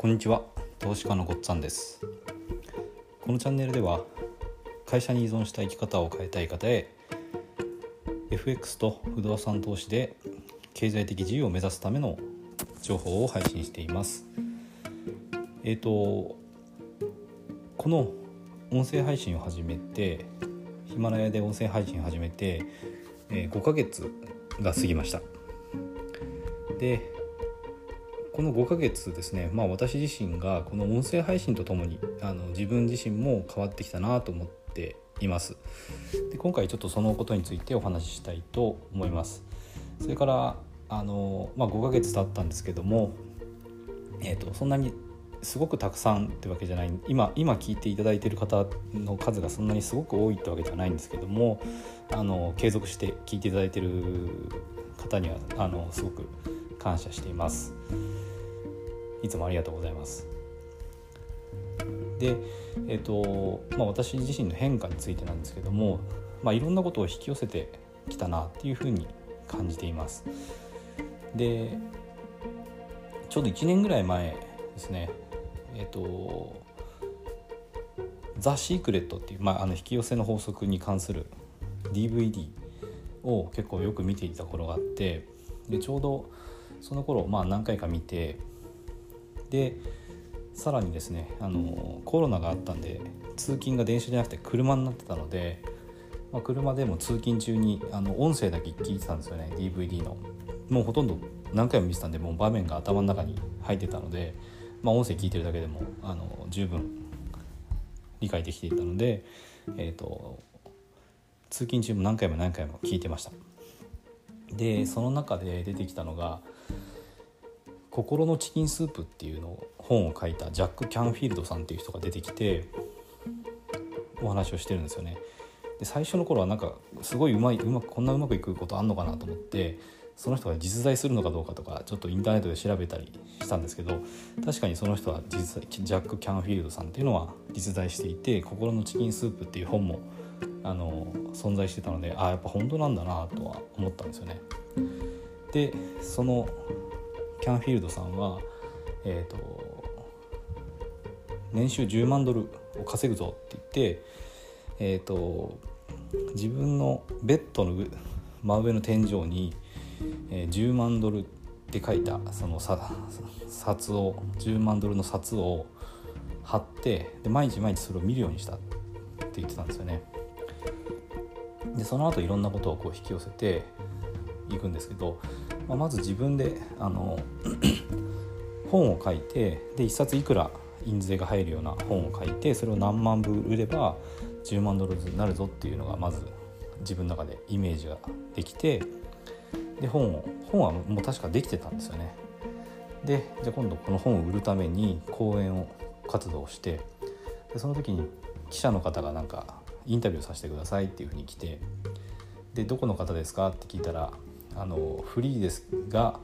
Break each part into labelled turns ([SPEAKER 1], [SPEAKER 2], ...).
[SPEAKER 1] こんにちは。投資家のごっつぁんです。このチャンネルでは会社に依存した生き方を変えたい方へ FX と不動産投資で経済的自由を目指すための情報を配信しています。えっ、ー、とこの音声配信を始めてヒマラヤで音声配信を始めて、えー、5ヶ月が過ぎました。でこの5ヶ月ですね、まあ、私自身がこの音声配信とともにあの自分自身も変わってきたなと思っていますで今回ちょっとそのことについてお話ししたいと思いますそれからあの、まあ、5ヶ月経ったんですけども、えーと、そんなにすごくたくさんってわけじゃない今今聞いていただいている方の数がそんなにすごく多いってわけではないんですけどもあの継続して聞いていただいている方にはあのすごく感謝しています。いつもありがとうございます。で、えーとまあ、私自身の変化についてなんですけども、まあ、いろんなことを引き寄せてきたなっていうふうに感じています。でちょうど1年ぐらい前ですねえっ、ー、と「ザ・シークレット」っていう、まあ、あの引き寄せの法則に関する DVD を結構よく見ていた頃があってでちょうどその頃まあ何回か見てでさらにですねあのコロナがあったんで通勤が電車じゃなくて車になってたので、まあ、車でも通勤中にあの音声だけ聞いてたんですよね DVD の。もうほとんど何回も見てたんでもう場面が頭の中に入ってたので、まあ、音声聞いてるだけでもあの十分理解できていたので、えーと、通勤中も何回も何回も聞いてました。でその中で出てきたのが心のチキンスープ」っていうの本を書いたジャック・キャンフィールドさんっていう人が出てきてお話をしてるんですよね。で最初の頃はなんかすごいうまいうまくこんなうまくいくことあんのかなと思ってその人が実在するのかどうかとかちょっとインターネットで調べたりしたんですけど確かにその人は実際ジャック・キャンフィールドさんっていうのは実在していて「心のチキンスープ」っていう本もあの存在してたのでああやっぱ本当なんだなとは思ったんですよね。でそのャンフィールドさんは、えーと、年収10万ドルを稼ぐぞって言って、えーと、自分のベッドの真上の天井に、えー、10万ドルって書いたその札を10万ドルの札を貼ってで毎日毎日それを見るようにしたって言ってたんですよね。でその後いろんなことをこう引き寄せていくんですけどまあ、まず自分であの 本を書いてで1冊いくら印税が入るような本を書いてそれを何万部売れば10万ドルになるぞっていうのがまず自分の中でイメージができてで本を本はもう確かできてたんですよね。でじゃあ今度この本を売るために講演を活動してでその時に記者の方がなんかインタビューさせてくださいっていうふうに来てでどこの方ですかって聞いたらあのフリーですが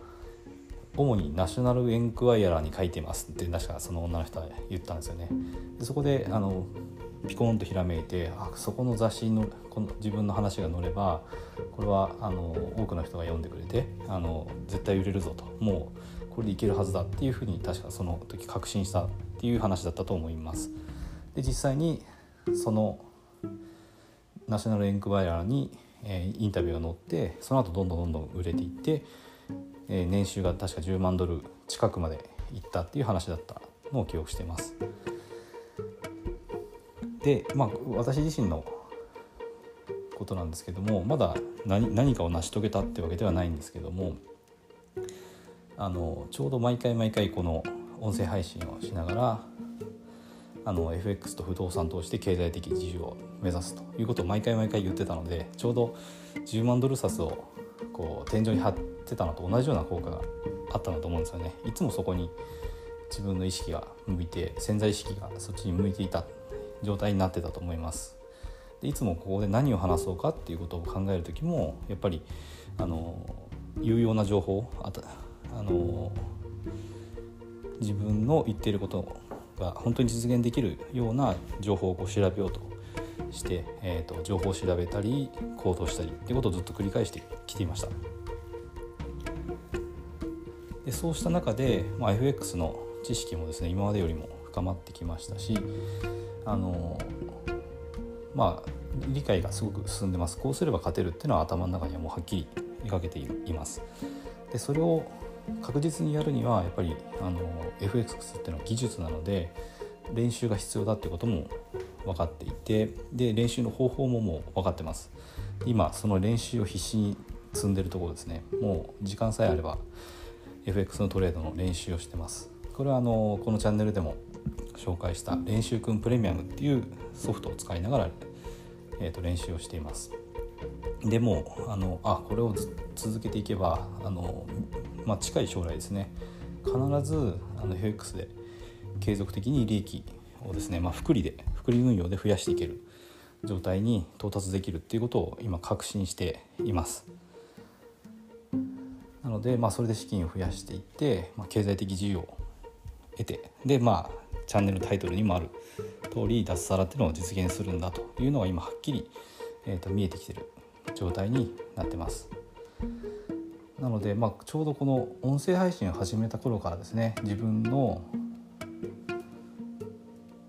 [SPEAKER 1] 主にナショナルエンクワイアラーに書いてますって確かその女の人は言ったんですよね。でそこであのピコンとひらめいてあそこの雑誌のこの自分の話が載ればこれはあの多くの人が読んでくれてあの絶対売れるぞともうこれでいけるはずだっていうふうに確かその時確信したっていう話だったと思います。で実際にそのナショナルエンクワイアーにえインタビューが載ってその後どんどんどんどん売れていって、え年収が確か10万ドル近くまでいったっていう話だったのを記憶しています。でまあ私自身のことなんですけどもまだ何何かを成し遂げたってわけではないんですけどもあのちょうど毎回毎回この音声配信をしながらあの FX と不動産投資で経済的自由を目指すということを毎回毎回言ってたのでちょうど10万ドル札をこう天井に貼ってたのと同じような効果があったのと思うんですよね。いつもそこに自分の意識が向いて潜在意識がそっちに向いていた状態になってたと思います。でいつもここで何を話そうかっていうことを考える時もやっぱりあの有用な情報ああの自分の言っていることが本当に実現できるような情報をこう調べようとして、えーと、情報を調べたり行動したりっていうことをずっと繰り返してきていました。でそうした中で、まあ、FX の知識もですね今までよりも深まってきましたしあのまあ理解がすごく進んでますこうすれば勝てるっていうのは頭の中にはもうはっきり描けていますでそれを確実にやるにはやっぱりあの FX っていうのは技術なので練習が必要だってことも分かっていてで練習の方法ももう分かってます。今その練習を必死に積んでるところですね。もう時間さえあれば FX のトレードの練習をしてます。これはあのこのチャンネルでも紹介した練習くんプレミアムっていうソフトを使いながら、えー、と練習をしています。でもあのあこれを続けていけばあの、まあ、近い将来ですね。必ずあの FX で継続的に利益をですね、まあ、複利で複利運用で増やしていける状態に到達できるっていうことを今確信しています。なので、まあ、それで資金を増やしていって、まあ、経済的自由を得てでまあチャンネルタイトルにもある通り脱サラっていうのを実現するんだというのが今はっきり、えー、と見えてきてる状態になってます。なので、まあ、ちょうどこの音声配信を始めた頃からですね自分の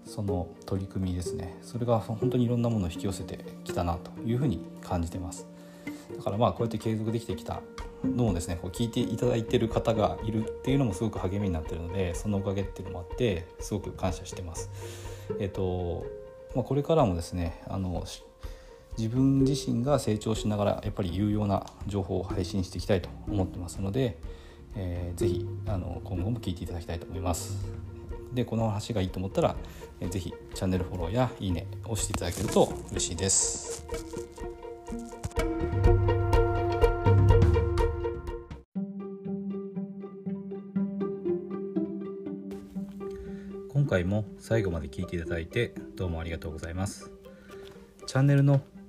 [SPEAKER 1] その取り組みですねそれが本当にいろんなものを引き寄せてきたなというふうに感じてますだからまあこうやって継続できてきたのをですねこう聞いていただいてる方がいるっていうのもすごく励みになってるのでそのおかげっていうのもあってすごく感謝してますえっ、と、まあ、これからもですねあの自分自身が成長しながらやっぱり有用な情報を配信していきたいと思ってますので、えー、ぜひあの今後も聞いていただきたいと思いますでこの話がいいと思ったら、えー、ぜひチャンネルフォローやいいねを押していただけると嬉しいです。今回も最後まで聞いていただいてどうもありがとうございますチャンネルの